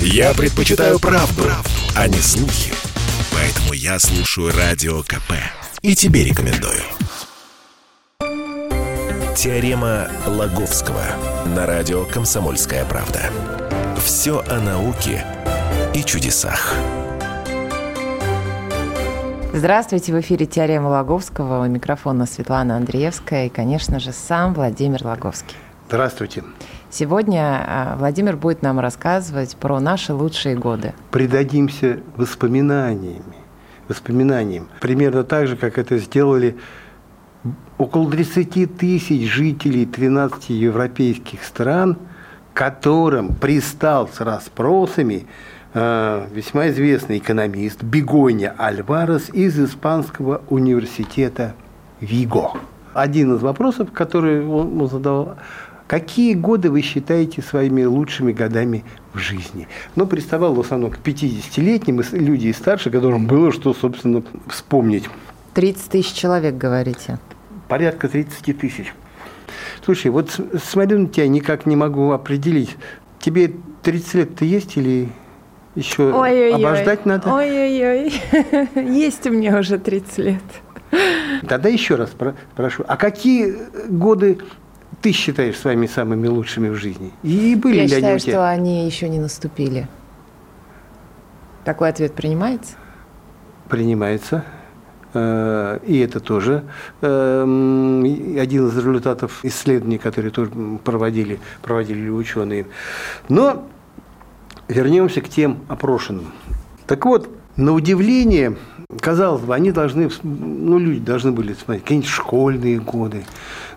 Я предпочитаю правду, правду, а не слухи. Поэтому я слушаю Радио КП. И тебе рекомендую. Теорема Лаговского на радио «Комсомольская правда». Все о науке и чудесах. Здравствуйте, в эфире «Теорема Лаговского». У микрофона Светлана Андреевская и, конечно же, сам Владимир Лаговский. Здравствуйте. Сегодня а, Владимир будет нам рассказывать про наши лучшие годы. Придадимся воспоминаниями. Воспоминаниям. Примерно так же, как это сделали около 30 тысяч жителей 13 европейских стран, которым пристал с расспросами э, весьма известный экономист Бегоня Альварес из Испанского университета Виго. Один из вопросов, который он задавал, Какие годы вы считаете своими лучшими годами в жизни? Ну, приставал в основном к 50-летним, люди и старше, которым было что, собственно, вспомнить. 30 тысяч человек, говорите? Порядка 30 тысяч. Слушай, вот смотрю на тебя, никак не могу определить. Тебе 30 лет-то есть или еще Ой-ой-ой. обождать надо? Ой-ой-ой, есть у меня уже 30 лет. Тогда еще раз прошу. А какие годы ты считаешь своими самыми лучшими в жизни? И были Я ли считаю, они у тебя? что они еще не наступили. Такой ответ принимается? Принимается. Э, и это тоже э, один из результатов исследований, которые тоже проводили, проводили ученые. Но вернемся к тем опрошенным. Так вот, на удивление, казалось бы, они должны, ну, люди должны были смотреть какие-нибудь школьные годы,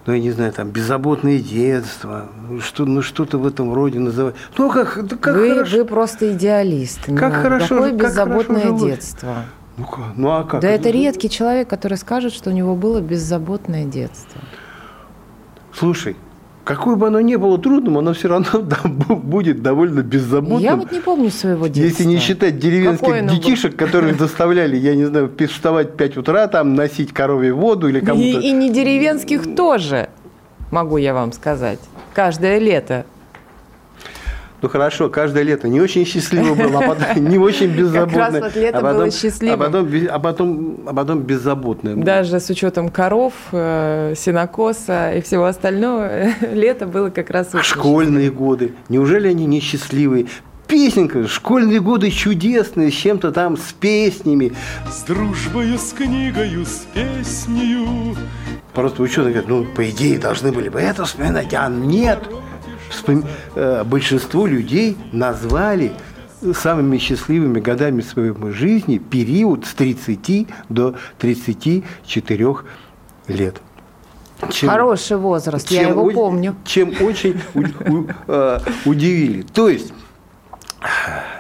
ну, я не знаю, там, беззаботное детство, что, ну, что-то в этом роде называть. Ну, как, как вы, хорошо. Вы просто идеалист. Как ну, хорошо. Какое беззаботное хорошо детство. Ну, ну, а как? Да это редкий человек, который скажет, что у него было беззаботное детство. Слушай, какое бы оно ни было трудным, оно все равно будет довольно беззаботным. Я вот не помню своего детства. Если не считать деревенских детишек, было? которые заставляли, я не знаю, вставать в 5 утра, там, носить корове воду или кому-то. И, и не деревенских тоже, могу я вам сказать. Каждое лето ну хорошо, каждое лето не очень счастливо было, а потом не очень беззаботное. Как раз вот лето а потом, было счастливым. А потом, а потом, а потом беззаботное. Было. Даже с учетом коров, э, сенокоса и всего остального, лето было как раз очень Школьные счастливым. годы. Неужели они не счастливые? Песенка, школьные годы чудесные, с чем-то там, с песнями. С дружбою, с книгою, с песнею. Просто ученые говорят, ну, по идее, должны были бы это вспоминать, а нет. Э, большинство людей назвали самыми счастливыми годами своей жизни период с 30 до 34 лет. Чем, Хороший возраст, чем, я его помню. Чем очень э, удивили. То есть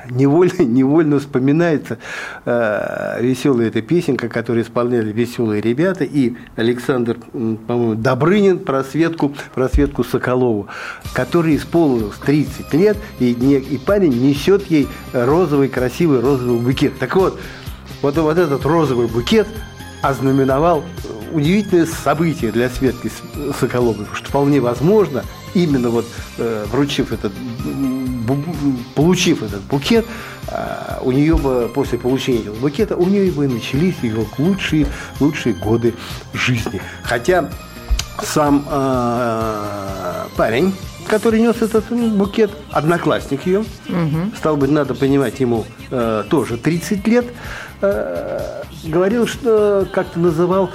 невольно, невольно вспоминается э, веселая эта песенка, которую исполняли веселые ребята, и Александр, по-моему, Добрынин про Светку, про Светку Соколову, который исполнилось 30 лет, и, не, и парень несет ей розовый, красивый розовый букет. Так вот, вот, вот этот розовый букет ознаменовал удивительное событие для Светки Соколовой, потому что вполне возможно, именно вот э, вручив этот получив этот букет, а, у нее бы после получения этого букета, у нее бы начались ее лучшие, лучшие годы жизни. Хотя сам э, парень, который нес этот букет, одноклассник ее, угу. стал быть, надо понимать, ему э, тоже 30 лет, э, говорил, что как-то называл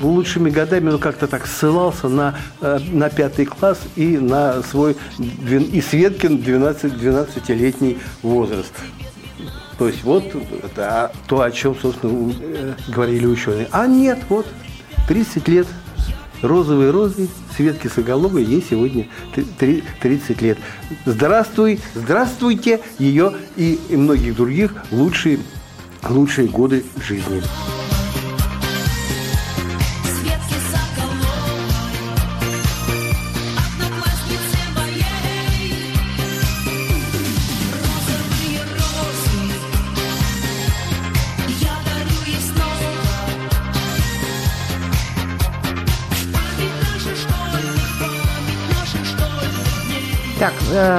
лучшими годами он как-то так ссылался на, э, на пятый класс и на свой и Светкин 12, 12-летний возраст. То есть вот это то, о чем, собственно, э, говорили ученые. А нет, вот 30 лет розовые розы, Светки Соголовой, ей сегодня 30 лет. Здравствуй, здравствуйте ее и, и многих других лучшие, лучшие годы жизни.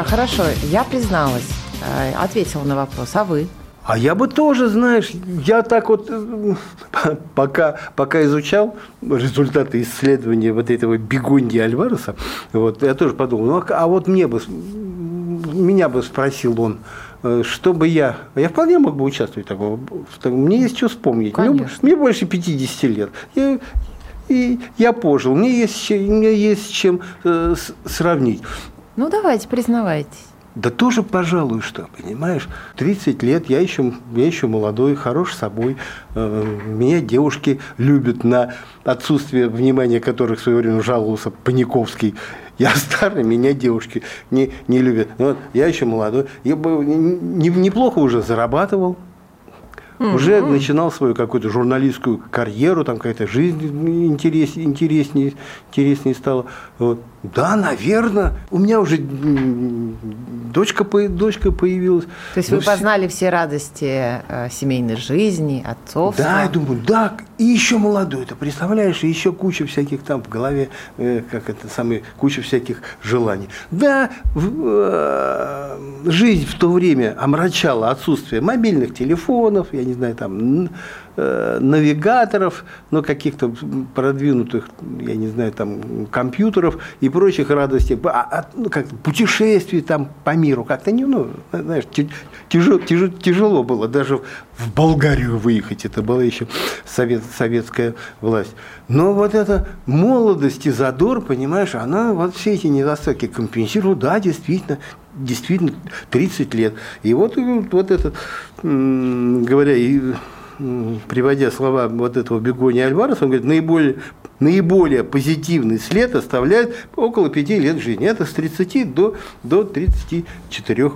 Хорошо, я призналась, э, ответила на вопрос, а вы? А я бы тоже, знаешь, я так вот э, пока, пока изучал результаты исследования вот этого бегунди Альвареса, вот, я тоже подумал, ну, а вот мне бы, меня бы спросил он, э, что бы я... Я вполне мог бы участвовать в таком. Мне есть что вспомнить. Мне, мне больше 50 лет. Я, и я пожил. Мне есть, мне есть чем э, сравнить. Ну, давайте, признавайтесь. Да тоже, пожалуй, что, понимаешь, 30 лет, я еще, я еще молодой, хорош собой, э, меня девушки любят на отсутствие внимания которых в свое время жаловался Паниковский. Я старый, меня девушки не, не любят. Вот, я еще молодой, я бы не, неплохо уже зарабатывал, Mm-hmm. Уже начинал свою какую-то журналистскую карьеру, там какая-то жизнь интерес, интереснее, интереснее стала. Вот. Да, наверное. У меня уже дочка, дочка появилась. То есть ну, вы познали все радости э, семейной жизни, отцовства? Да, я думаю, да, и еще молодой. Ты представляешь, и еще куча всяких там в голове, э, как это самое, куча всяких желаний. Да, в, э, жизнь в то время омрачала отсутствие мобильных телефонов, я не знаю, там навигаторов, ну, каких-то продвинутых, я не знаю, там, компьютеров и прочих радостей, а, а, ну, как путешествий там по миру, как-то не, ну, знаешь, тяжело, тяжело, тяжело было даже в Болгарию выехать, это была еще совет, советская власть. Но вот эта молодость и задор, понимаешь, она вот все эти недостатки компенсировала, да, действительно, действительно 30 лет. И вот, вот этот, говоря, и приводя слова вот этого Бегони Альвареса, он говорит, наиболее, наиболее позитивный след оставляет около пяти лет жизни. Это с 30 до, до 34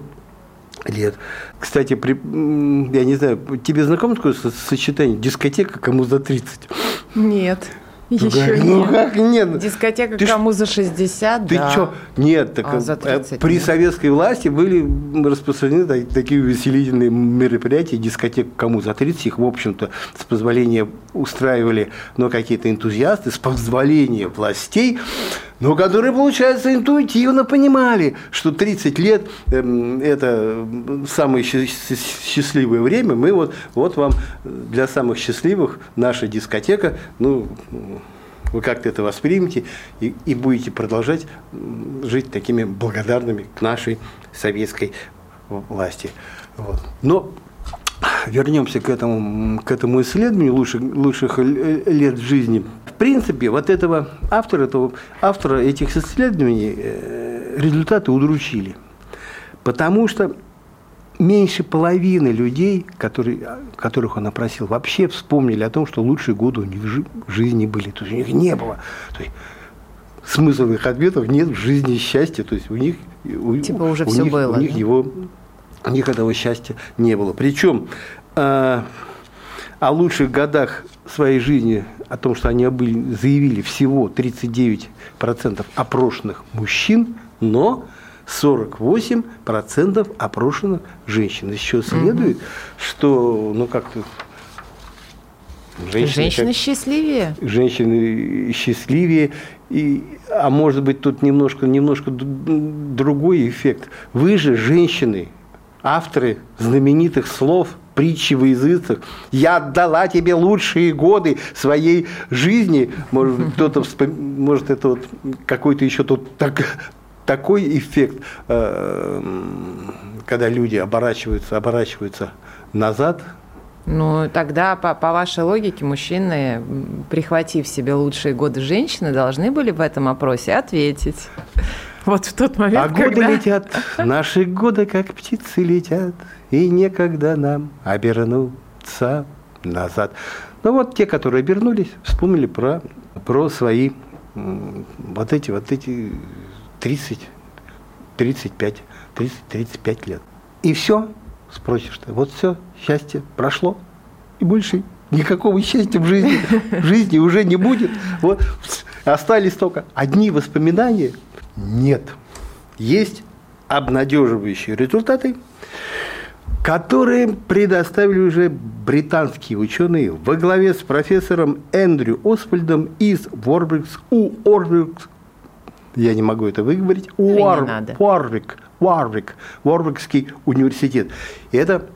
лет. Кстати, при, я не знаю, тебе знакомо такое сочетание дискотека кому за 30? Нет. Еще как, ну как нет? Дискотека ты кому за 60, Ты да. что? Нет, так а, за 30 э, при нет. советской власти были распространены такие увеселительные мероприятия, дискотека кому за 30, их, в общем-то, с позволения устраивали но какие-то энтузиасты, с позволения властей но которые, получается, интуитивно понимали, что 30 лет э, – это самое счастливое время. Мы вот, вот вам для самых счастливых наша дискотека, ну, вы как-то это воспримете и, и будете продолжать жить такими благодарными к нашей советской власти. Вот. Но вернемся к этому, к этому исследованию лучших, лучших лет жизни принципе, вот этого автора, этого, автора этих исследований э, результаты удручили. Потому что меньше половины людей, которые, которых он опросил, вообще вспомнили о том, что лучшие годы у них в жизни были. То есть у них не было. То есть, смысл их ответов нет в жизни счастья. То есть у них, у, типа уже у все них, было. У них, его, у них этого счастья не было. Причем э, о лучших годах своей жизни, о том, что они были, заявили всего 39% опрошенных мужчин, но 48% опрошенных женщин. Еще следует, угу. что, ну как-то Женщины, женщины как, счастливее. Женщины счастливее. И, а может быть, тут немножко, немножко другой эффект. Вы же, женщины, авторы знаменитых слов – притчи в языцах. Я отдала тебе лучшие годы своей жизни. Может, кто-то может, это вот какой-то еще тут так, такой эффект, э, когда люди оборачиваются, оборачиваются назад, ну, тогда, по, по вашей логике, мужчины, прихватив себе лучшие годы женщины, должны были в этом опросе ответить. Вот в тот момент, А годы когда... летят, наши годы, как птицы летят, и некогда нам обернуться назад. Ну вот те, которые обернулись, вспомнили про, про свои вот эти, вот эти 30, 35, 30, 35 лет. И все, спросишь ты, вот все, счастье прошло, и больше никакого счастья в жизни, в жизни уже не будет. Вот остались только одни воспоминания. Нет. Есть обнадеживающие результаты, которые предоставили уже британские ученые во главе с профессором Эндрю Освальдом из Уорбрикс, у Уорбрикс, я не могу это выговорить, Уорбик, Уорвик, Уорвикский университет. И это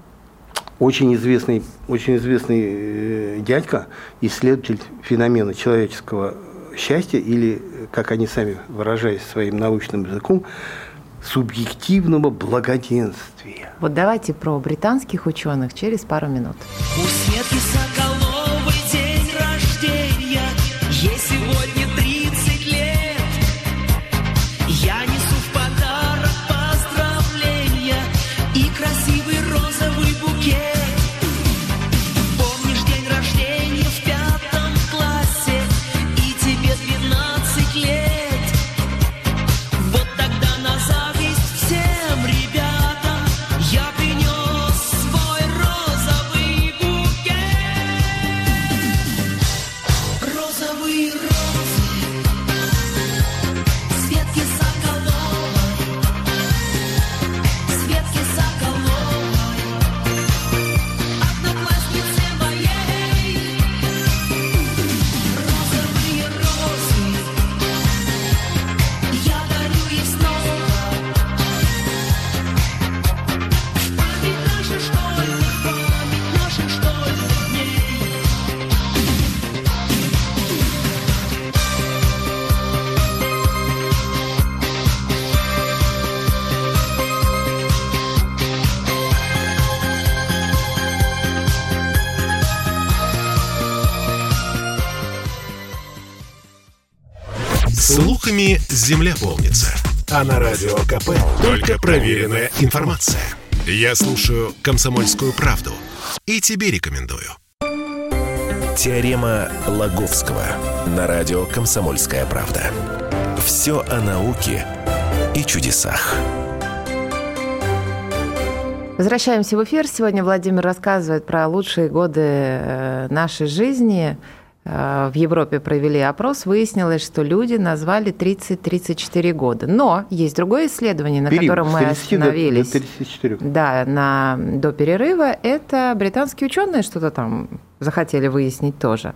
очень известный, очень известный э, дядька, исследователь феномена человеческого счастья или, как они сами выражаясь своим научным языком, субъективного благоденствия. Вот давайте про британских ученых через пару минут. У Слухами земля полнится. А на радио КП только проверенная информация. Я слушаю «Комсомольскую правду» и тебе рекомендую. Теорема Лаговского на радио «Комсомольская правда». Все о науке и чудесах. Возвращаемся в эфир. Сегодня Владимир рассказывает про лучшие годы э, нашей жизни. Э, В Европе провели опрос, выяснилось, что люди назвали 30-34 года. Но есть другое исследование, на Период котором мы 30 до- остановились. До 34. Да, на, до перерыва. Это британские ученые что-то там захотели выяснить тоже.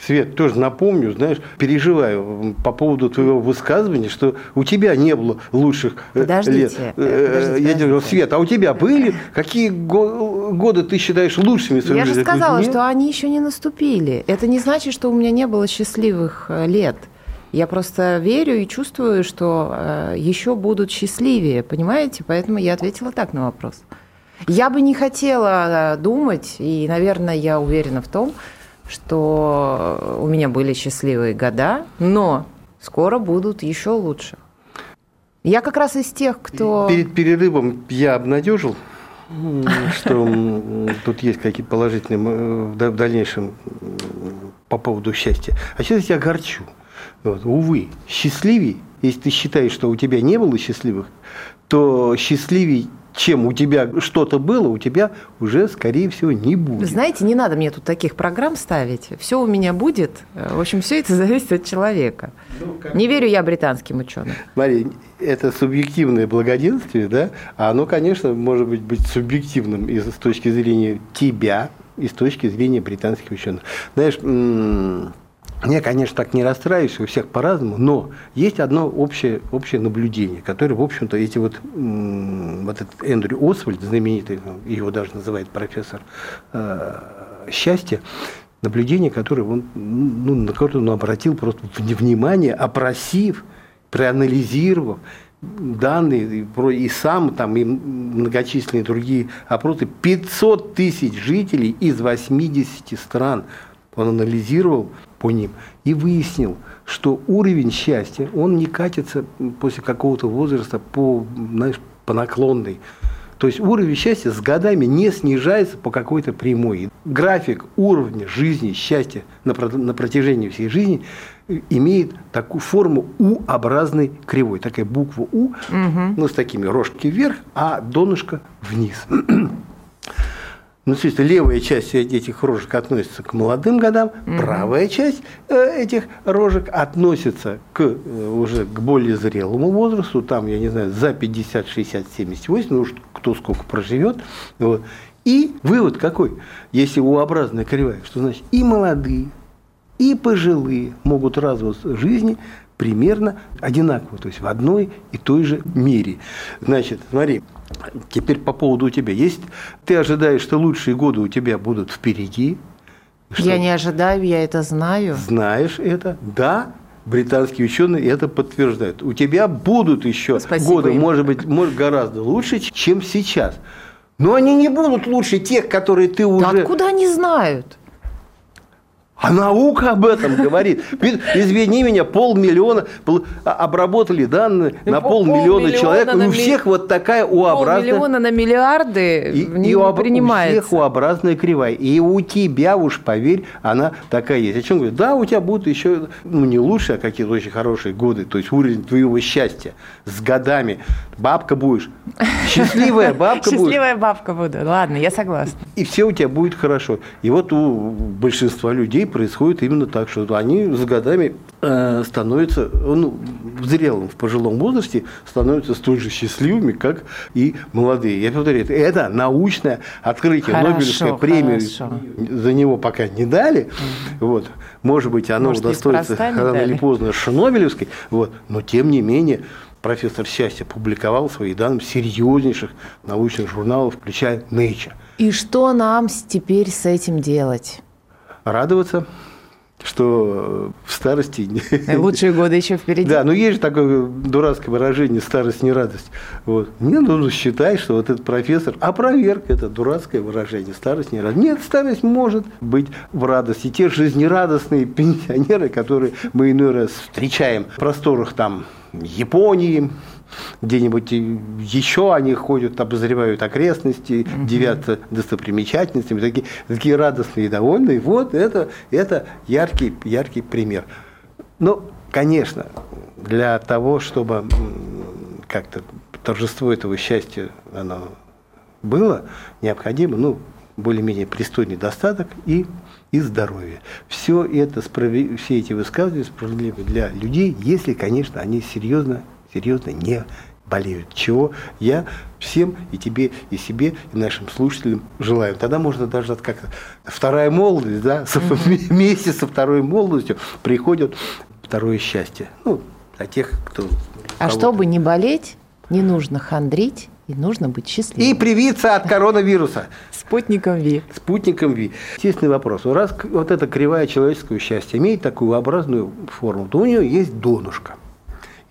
Свет, тоже напомню, знаешь, переживаю по поводу твоего высказывания, что у тебя не было лучших э, Подождите, лет. э, Э, подождите, Я подождите. Свет, а у тебя были? Какие го- годы ты считаешь лучшими в Я же жизни? сказала, Нет? что они еще не наступили. Это не значит, что у меня не было счастливых э, лет. Я просто верю и чувствую, что э, еще будут счастливее, понимаете? Поэтому я ответила так на вопрос. Я бы не хотела э, думать, и, наверное, я уверена в том, что у меня были счастливые года, но скоро будут еще лучше. Я как раз из тех, кто... Перед перерывом я обнадежил, что тут есть какие-то положительные в да- в дальнейшем по поводу счастья. А сейчас я тебя огорчу. Вот, увы, счастливей, если ты считаешь, что у тебя не было счастливых, то счастливей, чем у тебя что-то было, у тебя уже, скорее всего, не будет. Знаете, не надо мне тут таких программ ставить. Все у меня будет. В общем, все это зависит от человека. Не верю я британским ученым. Смотри, это субъективное благоденствие, да, а оно, конечно, может быть, быть субъективным из, с точки зрения тебя и с точки зрения британских ученых. Знаешь, я, конечно, так не расстраиваюсь, у всех по-разному, но есть одно общее, общее наблюдение, которое, в общем-то, эти вот, вот этот Эндрю Освальд, знаменитый, его даже называют профессор э, счастья, наблюдение, которое он, ну, на которое он обратил просто вни- внимание, опросив, проанализировав данные и сам там и многочисленные другие опросы. 500 тысяч жителей из 80 стран он анализировал по ним и выяснил, что уровень счастья он не катится после какого-то возраста по знаешь по наклонной то есть уровень счастья с годами не снижается по какой-то прямой. График уровня жизни, счастья на, на протяжении всей жизни э, имеет такую форму У-образной кривой. Такая буква У, ну, с такими рожки вверх, а донышко вниз. Ну, есть левая часть этих рожек относится к молодым годам, правая часть э, этих рожек относится к, э, уже к более зрелому возрасту, там, я не знаю, за 50, 60, 70, 80, ну уж кто сколько проживет. Вот. И вывод какой? Если У-образная кривая, что значит и молодые, и пожилые могут радоваться жизни примерно одинаково, то есть в одной и той же мере. Значит, смотри, теперь по поводу у тебя. Есть, ты ожидаешь, что лучшие годы у тебя будут впереди, что Я не ожидаю, я это знаю. знаешь это, да, британские ученые это подтверждают. У тебя будут еще Спасибо годы, им. может быть, может, гораздо лучше, чем сейчас. Но они не будут лучше тех, которые ты Да уже... откуда они знают? А наука об этом говорит. Извини меня, полмиллиона пол- а- обработали данные Ну, на пол- полмиллиона полмиллиона человек. и У всех вот такая У-образная... Полмиллиона на миллиарды И, не и у об- у принимается. всех У-образная кривая. И у тебя, уж поверь, она такая есть. О чем говорю? Да, у тебя будут еще, ну, не лучше, а какие-то очень хорошие годы. То есть уровень твоего счастья с годами. Бабка будешь. Счастливая бабка будешь. Счастливая бабка буду. Ладно, я согласна. И все у тебя будет хорошо. И вот у большинства людей происходит именно так, что они с годами э, становятся, ну, в зрелом, в пожилом возрасте становятся столь же счастливыми, как и молодые. Я повторяю, это- научное открытие. Хорошо, Нобелевская премия хорошо. за него пока не дали. Вот. Может быть, оно Может, удостоится рано или поздно Шнобелевской. Вот. Но тем не менее профессор Счастья публиковал свои данные в серьезнейших научных журналах, включая Nature. И что нам теперь с этим делать? Радоваться, что в старости... Лучшие годы еще впереди. Да, но есть же такое дурацкое выражение «старость не радость». Вот. Мне нужно считать, что вот этот профессор опроверг это дурацкое выражение «старость не радость». Нет, старость может быть в радости. Те жизнерадостные пенсионеры, которые мы иной раз встречаем в просторах там Японии, где-нибудь еще они ходят, обозревают окрестности, девятся достопримечательностями, такие, такие радостные и довольные. Вот это, это яркий, яркий пример. Ну, конечно, для того, чтобы как-то торжество этого счастья оно было, необходимо, ну, более-менее пристойный достаток и, и здоровье. Все это, все эти высказывания справедливы для людей, если, конечно, они серьезно, серьезно не болеют. Чего я всем и тебе, и себе, и нашим слушателям желаю. Тогда можно даже как-то вторая молодость, да, со- вместе со второй молодостью приходит второе счастье. Ну, для тех, кто... А чтобы не болеть, не нужно хандрить и нужно быть И счастливым. привиться от коронавируса. Спутником Ви. Спутником ВИ. Естественный вопрос. Раз вот эта кривая человеческого счастья имеет такую образную форму, то у нее есть донышко.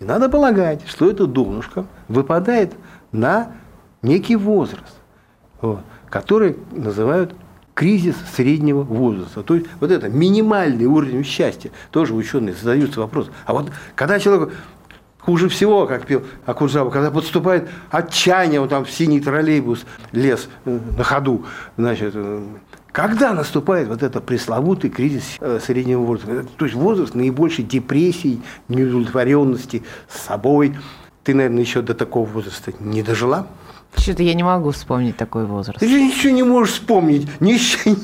И надо полагать, что это донышко выпадает на некий возраст, который называют кризис среднего возраста. То есть вот это минимальный уровень счастья. Тоже ученые задаются вопрос. А вот когда человек хуже всего, как пел Акуджава, когда подступает отчаяние, вот там синий троллейбус лез э, на ходу, значит, э, когда наступает вот это пресловутый кризис э, среднего возраста? Это, То есть возраст наибольшей депрессии, неудовлетворенности с собой. Ты, наверное, еще до такого возраста не дожила? Что-то я не могу вспомнить такой возраст. Ты же ничего не можешь вспомнить. Ни,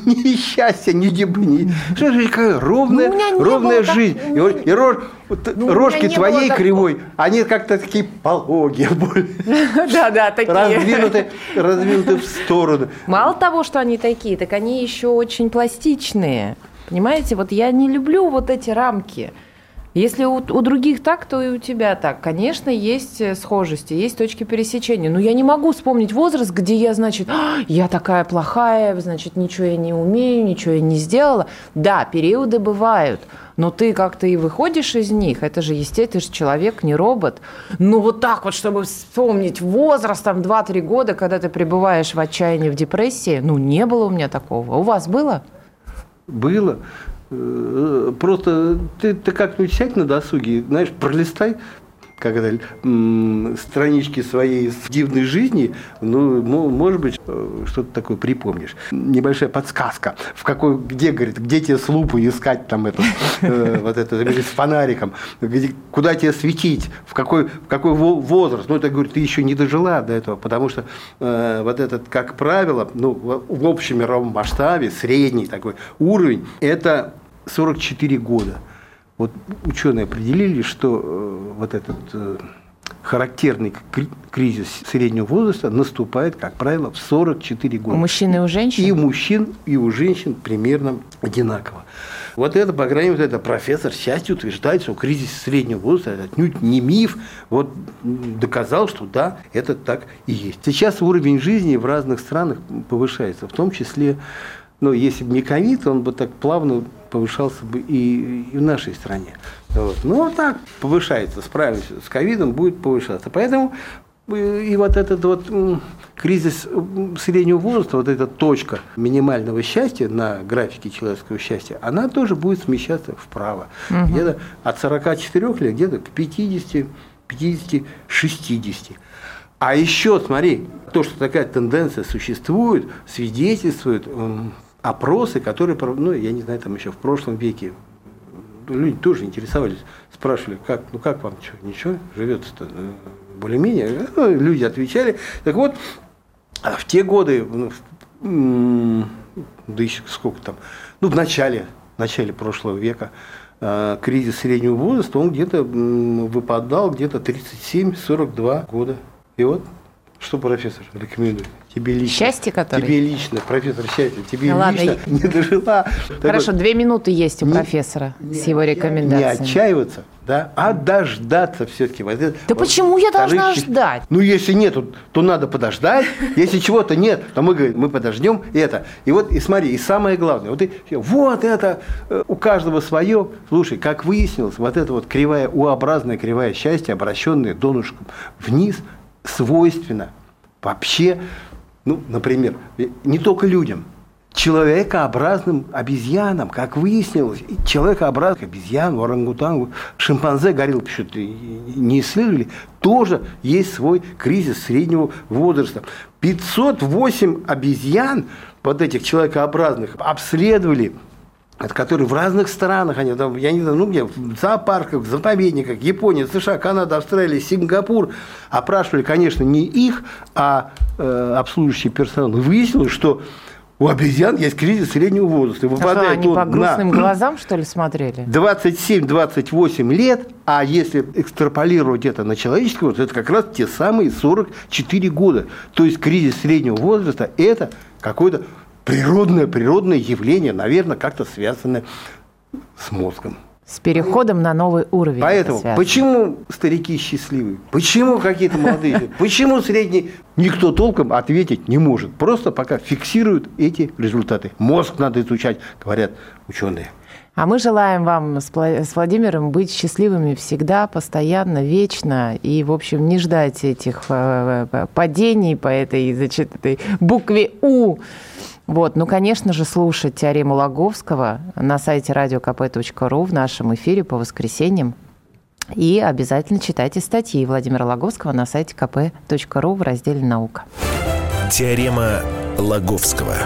ни счастья, ни депрессии. Что же какая ровная, Ну, ровная было так- жизнь. И, вот- и рож- вот Ну, рожки твоей кривой, они как-то такие пологие, более Да-да, такие. раздвинуты, раздвинуты в сторону. Мало того, что они такие, так они еще очень пластичные. Понимаете, вот я не люблю вот эти рамки. Если у, у других так, то и у тебя так. Конечно, есть э, схожести, есть точки пересечения. Но я не могу вспомнить возраст, где я, значит, «А, я такая плохая, значит, ничего я не умею, ничего я не сделала. Да, периоды бывают, но ты как-то и выходишь из них. Это же естественно, ты же человек, не робот. Но вот так вот, чтобы вспомнить возраст, там, 2-3 года, когда ты пребываешь в отчаянии, в депрессии, ну, не было у меня такого. У вас было? Было. Э, Просто ты, ты как-нибудь сядь на досуге, знаешь, пролистай как это, странички своей дивной жизни, ну, мо- может быть, э, что-то такое припомнишь. Небольшая подсказка, в какой, где, говорит, где тебе с лупой искать там это, э, вот это, с фонариком, куда тебе светить, в какой, в какой во- возраст. Ну, это, говорит, ты еще не дожила до этого, потому что э, вот этот, как правило, ну, в общем мировом масштабе, средний такой уровень, это 44 года. Вот ученые определили, что э, вот этот э, характерный кри- кризис среднего возраста наступает, как правило, в 44 У года. мужчин и у женщин? И у мужчин, и у женщин примерно одинаково. Вот это, по крайней мере, это профессор счастья утверждает, что кризис среднего возраста это отнюдь не миф. Вот доказал, что да, это так и есть. Сейчас уровень жизни в разных странах повышается, в том числе, ну, если бы не ковид, он бы так плавно повышался бы и, и в нашей стране. Вот. Ну, вот так повышается, справимся с ковидом, будет повышаться. Поэтому э, и вот этот вот кризис среднего возраста, вот эта точка минимального счастья на графике человеческого счастья, она тоже будет смещаться вправо. Где-то от 44 лет где-то к 50, 50, 60. А еще, смотри, то, что такая тенденция существует, свидетельствует опросы, которые, ну, я не знаю, там еще в прошлом веке люди тоже интересовались, спрашивали, как, ну как вам, что, ничего, живется-то э, более-менее. Ну, люди отвечали. Так вот, а в те годы, ну, да еще сколько там, ну, в начале, в начале прошлого века, э, кризис среднего возраста, он где-то выпадал где-то 37-42 года. И вот, что профессор рекомендует? Тебе лично. Счастье, которое? Тебе лично, профессор счастье, тебе Ну ладно, лично не дожила. Хорошо, Так вот, две минуты есть у Не- профессора с его не рекомендациями. отчаиваться, да, а дождаться все-таки. Да почему я должна ждать? Ну, если нет, то надо подождать. Если чего-то нет, то мы говорим, мы подождем это. И вот, и смотри, и самое главное, вот, и- вот это э, у каждого свое. Слушай, как выяснилось, вот эта вот кривая, У-образная кривая счастья, обращенная донышком вниз, свойственно вообще, ну, например, не только людям, человекообразным обезьянам, как выяснилось, человекообразных обезьян, орангутангу, шимпанзе, горилл, почему-то не исследовали, тоже есть свой кризис среднего возраста. 508 обезьян, вот этих человекообразных, обследовали от которые в разных странах, они там, я не знаю, ну где, в зоопарках, в заповедниках, Япония, США, Канада, Австралия, Сингапур, опрашивали, конечно, не их, а э, обслуживающий персонал. И выяснилось, что у обезьян есть кризис среднего возраста. И А что, выпадает они он по на грустным глазам, что ли, смотрели? 27-28 лет, а если экстраполировать это на человеческий возраст, это как раз те самые 44 года. То есть кризис среднего возраста – это какое-то природное, природное явление, наверное, как-то связанное с мозгом. С переходом на новый уровень. Поэтому это связано. почему старики счастливы? Почему какие-то молодые? Почему средний? Никто толком ответить не может. Просто пока фиксируют эти результаты. Мозг надо изучать, говорят ученые. А мы желаем вам с Владимиром быть счастливыми всегда, постоянно, вечно. И, в общем, не ждать этих э, э, падений по этой, значит, этой букве У. Вот, ну, конечно же, слушать теорему Логовского на сайте radiokp.ru в нашем эфире по воскресеньям. И обязательно читайте статьи Владимира Логовского на сайте kp.ru в разделе «Наука». Теорема Лаговского.